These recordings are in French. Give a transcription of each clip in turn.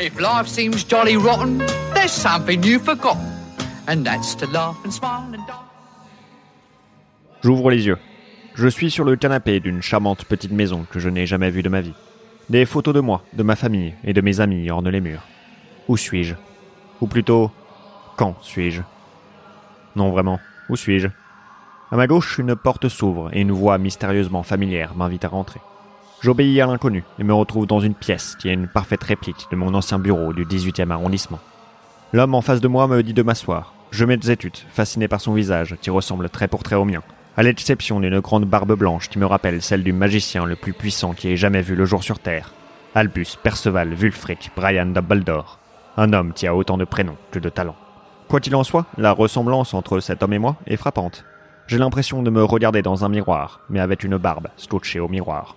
If life seems jolly rotten, there's something. And that's to laugh and smile and dance. J'ouvre les yeux. Je suis sur le canapé d'une charmante petite maison que je n'ai jamais vue de ma vie. Des photos de moi, de ma famille et de mes amis ornent les murs. Où suis-je? Ou plutôt, quand suis-je? Non vraiment, où suis-je? À ma gauche, une porte s'ouvre et une voix mystérieusement familière m'invite à rentrer. J'obéis à l'inconnu et me retrouve dans une pièce qui est une parfaite réplique de mon ancien bureau du 18e arrondissement. L'homme en face de moi me dit de m'asseoir. Je m'exécute, fasciné par son visage qui ressemble très pour trait au mien, à l'exception d'une grande barbe blanche qui me rappelle celle du magicien le plus puissant qui ait jamais vu le jour sur Terre. Albus Perceval Wulfric Brian Dumbledore. Un homme qui a autant de prénoms que de talents. Quoi qu'il en soit, la ressemblance entre cet homme et moi est frappante. J'ai l'impression de me regarder dans un miroir, mais avec une barbe scotchée au miroir.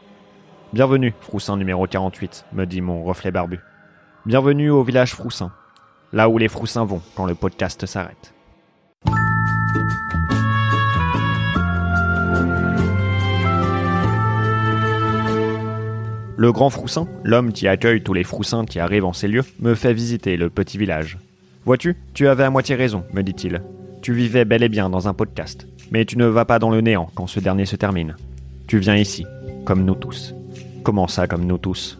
Bienvenue, Froussin numéro 48, me dit mon reflet barbu. Bienvenue au village Froussin, là où les Froussins vont quand le podcast s'arrête. Le grand Froussin, l'homme qui accueille tous les Froussins qui arrivent en ces lieux, me fait visiter le petit village. Vois-tu, tu avais à moitié raison, me dit-il. Tu vivais bel et bien dans un podcast, mais tu ne vas pas dans le néant quand ce dernier se termine. Tu viens ici, comme nous tous. Comment ça, comme nous tous?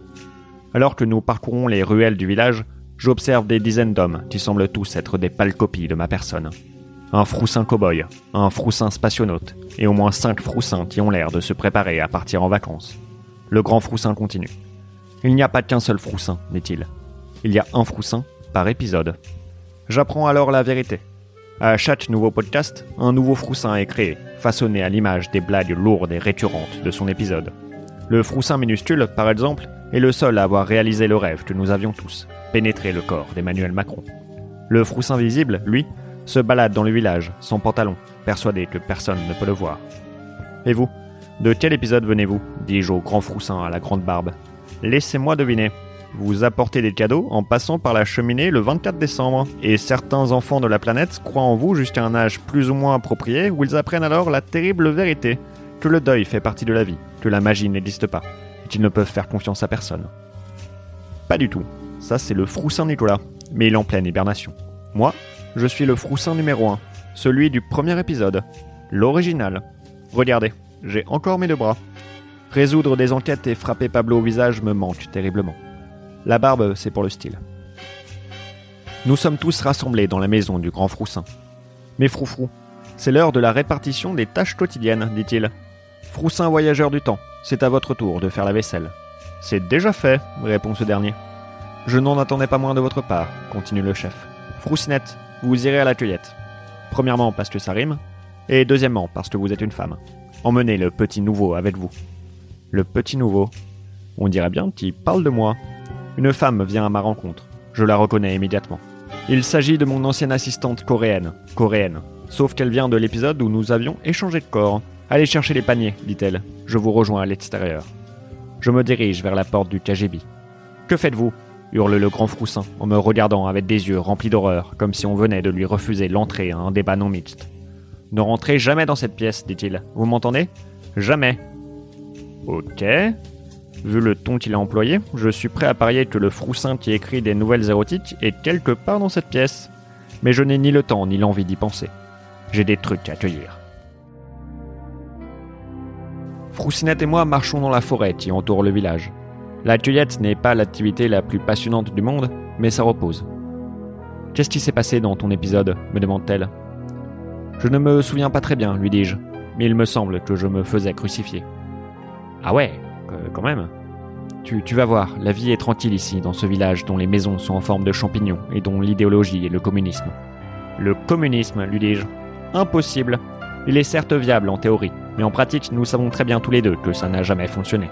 Alors que nous parcourons les ruelles du village, j'observe des dizaines d'hommes qui semblent tous être des pâles copies de ma personne. Un froussin cow-boy, un froussin spationaute, et au moins cinq froussins qui ont l'air de se préparer à partir en vacances. Le grand froussin continue. Il n'y a pas qu'un seul froussin, dit-il. Il y a un froussin par épisode. J'apprends alors la vérité. À chaque nouveau podcast, un nouveau froussin est créé, façonné à l'image des blagues lourdes et récurrentes de son épisode. Le froussin minuscule, par exemple, est le seul à avoir réalisé le rêve que nous avions tous, pénétrer le corps d'Emmanuel Macron. Le froussin visible, lui, se balade dans le village, sans pantalon, persuadé que personne ne peut le voir. Et vous? De quel épisode venez-vous? dis-je au grand froussin à la grande barbe. Laissez-moi deviner. Vous apportez des cadeaux en passant par la cheminée le 24 décembre, et certains enfants de la planète croient en vous jusqu'à un âge plus ou moins approprié où ils apprennent alors la terrible vérité que le deuil fait partie de la vie, que la magie n'existe pas, et qu'ils ne peuvent faire confiance à personne. Pas du tout. Ça, c'est le froussin Nicolas, mais il est en pleine hibernation. Moi, je suis le froussin numéro 1, celui du premier épisode, l'original. Regardez, j'ai encore mes deux bras. Résoudre des enquêtes et frapper Pablo au visage me manque terriblement. La barbe, c'est pour le style. Nous sommes tous rassemblés dans la maison du grand froussin. Mais froufrou, c'est l'heure de la répartition des tâches quotidiennes, dit-il. Froussin voyageur du temps, c'est à votre tour de faire la vaisselle. C'est déjà fait, répond ce dernier. Je n'en attendais pas moins de votre part, continue le chef. Froussinette, vous irez à la cueillette. Premièrement parce que ça rime, et deuxièmement parce que vous êtes une femme. Emmenez le petit nouveau avec vous. Le petit nouveau On dirait bien qu'il parle de moi. Une femme vient à ma rencontre. Je la reconnais immédiatement. Il s'agit de mon ancienne assistante coréenne. Coréenne. Sauf qu'elle vient de l'épisode où nous avions échangé de corps. Allez chercher les paniers, dit-elle. Je vous rejoins à l'extérieur. Je me dirige vers la porte du KGB. Que faites-vous? hurle le grand Froussin en me regardant avec des yeux remplis d'horreur, comme si on venait de lui refuser l'entrée à un débat non mixte. Ne rentrez jamais dans cette pièce, dit-il. Vous m'entendez? Jamais. Ok. Vu le ton qu'il a employé, je suis prêt à parier que le Froussin qui écrit des nouvelles érotiques est quelque part dans cette pièce. Mais je n'ai ni le temps ni l'envie d'y penser. J'ai des trucs à cueillir. Froussinette et moi marchons dans la forêt qui entoure le village. La cueillette n'est pas l'activité la plus passionnante du monde, mais ça repose. Qu'est-ce qui s'est passé dans ton épisode me demande-t-elle. Je ne me souviens pas très bien, lui dis-je, mais il me semble que je me faisais crucifier. Ah ouais, quand même. Tu, tu vas voir, la vie est tranquille ici, dans ce village dont les maisons sont en forme de champignons et dont l'idéologie est le communisme. Le communisme, lui dis-je. Impossible. Il est certes viable en théorie, mais en pratique, nous savons très bien tous les deux que ça n'a jamais fonctionné.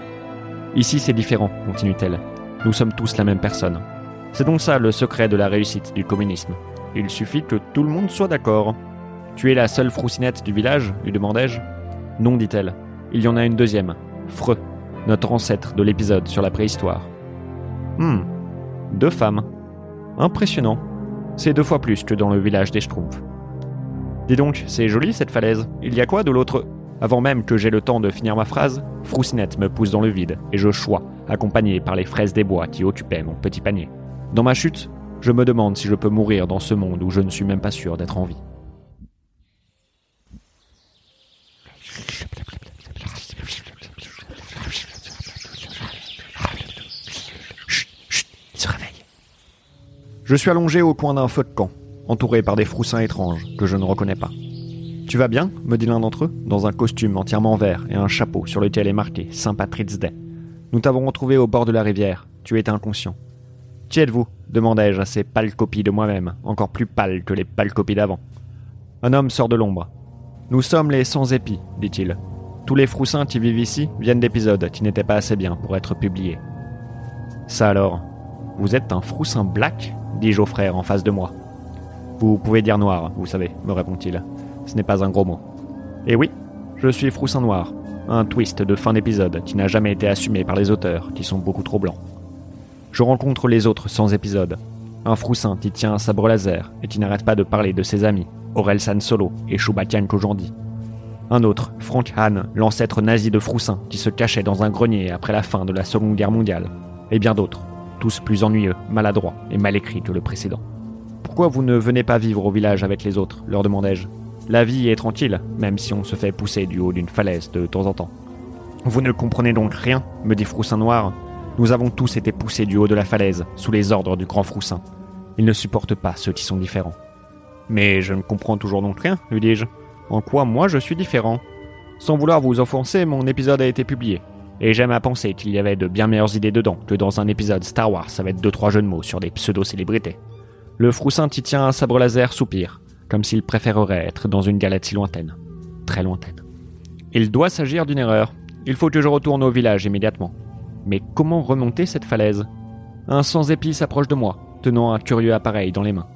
Ici, c'est différent, continue-t-elle. Nous sommes tous la même personne. C'est donc ça le secret de la réussite du communisme. Il suffit que tout le monde soit d'accord. Tu es la seule froussinette du village lui demandai-je. Non, dit-elle. Il y en a une deuxième, Freux, notre ancêtre de l'épisode sur la préhistoire. Hmm, deux femmes. Impressionnant. C'est deux fois plus que dans le village des Schtroumpfs. Dis donc, c'est joli cette falaise. Il y a quoi de l'autre? Avant même que j'aie le temps de finir ma phrase, Froussinette me pousse dans le vide et je chois, accompagné par les fraises des bois qui occupaient mon petit panier. Dans ma chute, je me demande si je peux mourir dans ce monde où je ne suis même pas sûr d'être en vie. se réveille. Je suis allongé au coin d'un feu de camp, entouré par des froussins étranges que je ne reconnais pas. Tu vas bien me dit l'un d'entre eux, dans un costume entièrement vert et un chapeau sur lequel est marqué Saint Patrick's Day. Nous t'avons retrouvé au bord de la rivière. Tu étais inconscient. Qui êtes-vous demandai-je à ces pâles copies de moi-même, encore plus pâles que les pâles copies d'avant. Un homme sort de l'ombre. Nous sommes les sans épis, dit-il. Tous les froussins qui vivent ici viennent d'épisodes qui n'étaient pas assez bien pour être publiés. Ça alors Vous êtes un froussin black dis-je au frère en face de moi. Vous pouvez dire noir, vous savez, me répond-il. Ce n'est pas un gros mot. Et oui, je suis froussin noir, un twist de fin d'épisode qui n'a jamais été assumé par les auteurs, qui sont beaucoup trop blancs. Je rencontre les autres sans épisode. Un froussin qui tient un sabre laser et qui n'arrête pas de parler de ses amis, Aurel San Solo et Shubatian Kojandi. Un autre, Frank Hahn, l'ancêtre nazi de Froussin, qui se cachait dans un grenier après la fin de la Seconde Guerre mondiale. Et bien d'autres, tous plus ennuyeux, maladroits et mal écrits que le précédent. Pourquoi vous ne venez pas vivre au village avec les autres leur demandai-je. La vie est tranquille, même si on se fait pousser du haut d'une falaise de temps en temps. Vous ne comprenez donc rien, me dit Froussin Noir. Nous avons tous été poussés du haut de la falaise, sous les ordres du grand Froussin. Il ne supporte pas ceux qui sont différents. Mais je ne comprends toujours donc rien, lui dis-je. En quoi moi je suis différent? Sans vouloir vous offenser, mon épisode a été publié. Et j'aime à penser qu'il y avait de bien meilleures idées dedans que dans un épisode Star Wars avec deux trois jeux de mots sur des pseudo-célébrités. Le Froussin tient un sabre laser soupire, comme s'il préférerait être dans une galaxie lointaine. Très lointaine. Il doit s'agir d'une erreur. Il faut que je retourne au village immédiatement. Mais comment remonter cette falaise? Un sans-épi s'approche de moi, tenant un curieux appareil dans les mains.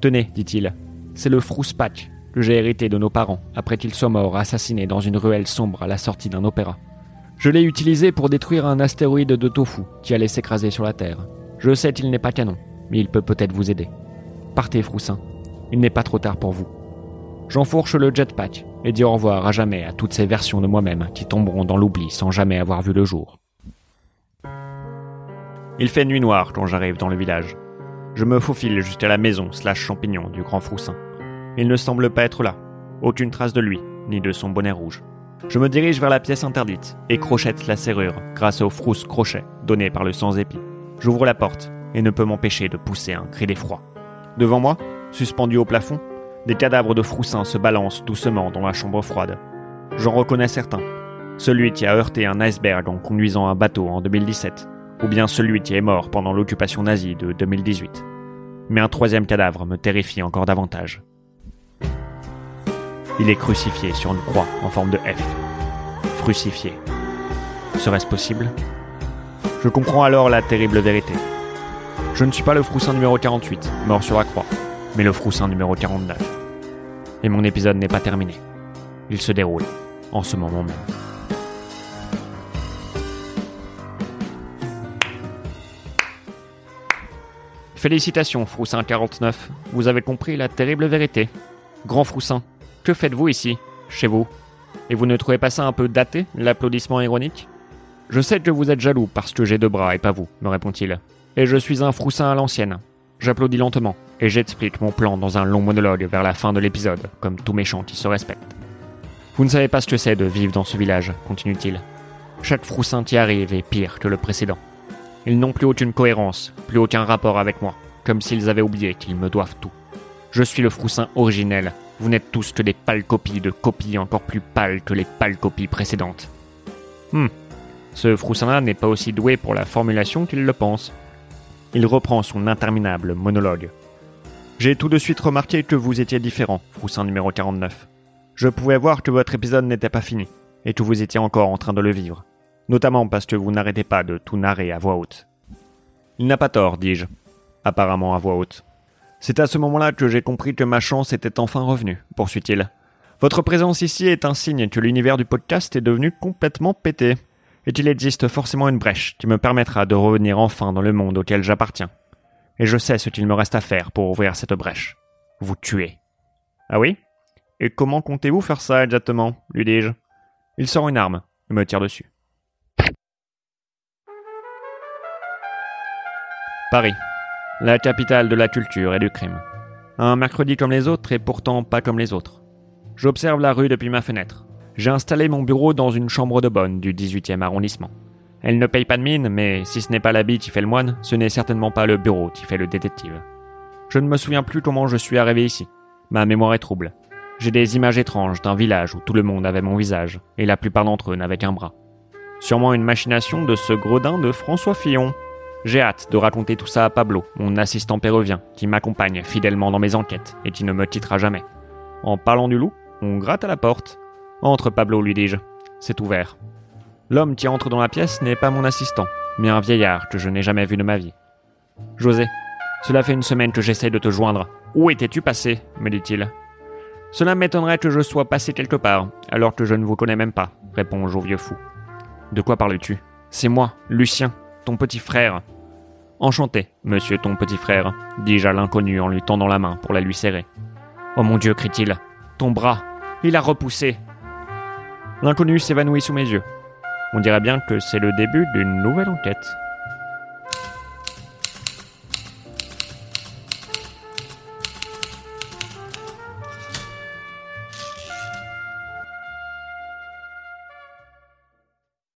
Tenez, dit-il, c'est le Frouspatch que j'ai hérité de nos parents après qu'ils soient morts assassinés dans une ruelle sombre à la sortie d'un opéra. Je l'ai utilisé pour détruire un astéroïde de tofu qui allait s'écraser sur la Terre. Je sais qu'il n'est pas canon, mais il peut peut-être vous aider. Partez, Froussin. Il n'est pas trop tard pour vous. J'enfourche le jetpack et dis au revoir à jamais à toutes ces versions de moi-même qui tomberont dans l'oubli sans jamais avoir vu le jour. Il fait nuit noire quand j'arrive dans le village. Je me faufile jusqu'à la maison slash champignon du grand Froussin. Il ne semble pas être là. Aucune trace de lui, ni de son bonnet rouge. Je me dirige vers la pièce interdite et crochette la serrure grâce au frousse crochet donné par le sans-épi. J'ouvre la porte et ne peux m'empêcher de pousser un cri d'effroi. Devant moi, suspendu au plafond, des cadavres de froussins se balancent doucement dans la chambre froide. J'en reconnais certains. Celui qui a heurté un iceberg en conduisant un bateau en 2017, ou bien celui qui est mort pendant l'occupation nazie de 2018. Mais un troisième cadavre me terrifie encore davantage. Il est crucifié sur une croix en forme de F. Crucifié. Serait-ce possible? Je comprends alors la terrible vérité. Je ne suis pas le Froussin numéro 48, mort sur la croix, mais le Froussin numéro 49. Et mon épisode n'est pas terminé. Il se déroule en ce moment même. Félicitations, Froussin 49. Vous avez compris la terrible vérité. Grand Froussin, que faites-vous ici, chez vous? Et vous ne trouvez pas ça un peu daté, l'applaudissement ironique? Je sais que vous êtes jaloux parce que j'ai deux bras et pas vous, me répond-il. Et je suis un Froussin à l'ancienne. J'applaudis lentement, et j'explique mon plan dans un long monologue vers la fin de l'épisode, comme tout méchant qui se respecte. Vous ne savez pas ce que c'est de vivre dans ce village, continue-t-il. Chaque Froussin qui arrive est pire que le précédent. Ils n'ont plus aucune cohérence, plus aucun rapport avec moi, comme s'ils avaient oublié qu'ils me doivent tout. Je suis le Froussin originel, vous n'êtes tous que des pâles copies de copies encore plus pâles que les pâles copies précédentes. Hmm, ce Froussin-là n'est pas aussi doué pour la formulation qu'il le pense. Il reprend son interminable monologue. J'ai tout de suite remarqué que vous étiez différent, Froussin numéro 49. Je pouvais voir que votre épisode n'était pas fini, et que vous étiez encore en train de le vivre notamment parce que vous n'arrêtez pas de tout narrer à voix haute. Il n'a pas tort, dis-je, apparemment à voix haute. C'est à ce moment-là que j'ai compris que ma chance était enfin revenue, poursuit-il. Votre présence ici est un signe que l'univers du podcast est devenu complètement pété, et qu'il existe forcément une brèche qui me permettra de revenir enfin dans le monde auquel j'appartiens. Et je sais ce qu'il me reste à faire pour ouvrir cette brèche. Vous tuer. Ah oui? Et comment comptez-vous faire ça exactement? lui dis-je. Il sort une arme et me tire dessus. Paris, la capitale de la culture et du crime. Un mercredi comme les autres et pourtant pas comme les autres. J'observe la rue depuis ma fenêtre. J'ai installé mon bureau dans une chambre de bonne du 18e arrondissement. Elle ne paye pas de mine, mais si ce n'est pas l'habit qui fait le moine, ce n'est certainement pas le bureau qui fait le détective. Je ne me souviens plus comment je suis arrivé ici. Ma mémoire est trouble. J'ai des images étranges d'un village où tout le monde avait mon visage, et la plupart d'entre eux n'avaient qu'un bras. Sûrement une machination de ce gredin de François Fillon. J'ai hâte de raconter tout ça à Pablo, mon assistant péruvien, qui m'accompagne fidèlement dans mes enquêtes et qui ne me quittera jamais. En parlant du loup, on gratte à la porte. Entre, Pablo, lui dis-je. C'est ouvert. L'homme qui entre dans la pièce n'est pas mon assistant, mais un vieillard que je n'ai jamais vu de ma vie. José, cela fait une semaine que j'essaie de te joindre. Où étais-tu passé? me dit-il. Cela m'étonnerait que je sois passé quelque part, alors que je ne vous connais même pas, répond-je au vieux fou. De quoi parles-tu? C'est moi, Lucien, ton petit frère. Enchanté, monsieur ton petit frère, dis-je à l'inconnu en lui tendant la main pour la lui serrer. Oh mon Dieu, crie-t-il, ton bras, il a repoussé. L'inconnu s'évanouit sous mes yeux. On dirait bien que c'est le début d'une nouvelle enquête.